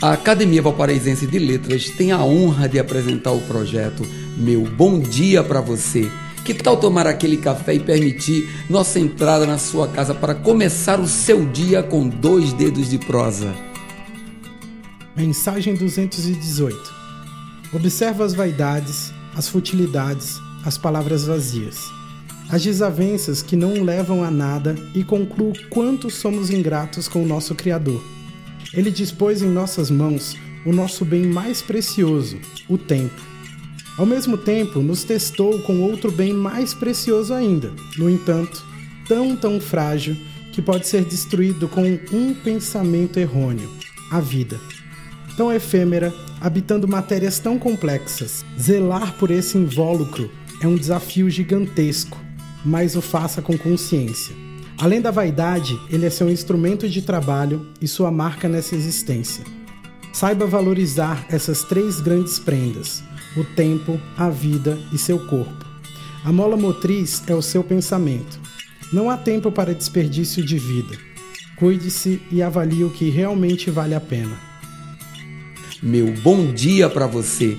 A Academia Valparaísense de Letras tem a honra de apresentar o projeto Meu Bom Dia para Você. Que tal tomar aquele café e permitir nossa entrada na sua casa para começar o seu dia com dois dedos de prosa? Mensagem 218. Observa as vaidades, as futilidades, as palavras vazias, as desavenças que não levam a nada e concluo quanto somos ingratos com o nosso Criador ele dispôs em nossas mãos o nosso bem mais precioso, o tempo. Ao mesmo tempo, nos testou com outro bem mais precioso ainda, no entanto, tão tão frágil que pode ser destruído com um pensamento errôneo, a vida. Tão efêmera, habitando matérias tão complexas, zelar por esse invólucro é um desafio gigantesco, mas o faça com consciência. Além da vaidade, ele é seu instrumento de trabalho e sua marca nessa existência. Saiba valorizar essas três grandes prendas: o tempo, a vida e seu corpo. A mola motriz é o seu pensamento. Não há tempo para desperdício de vida. Cuide-se e avalie o que realmente vale a pena. Meu bom dia para você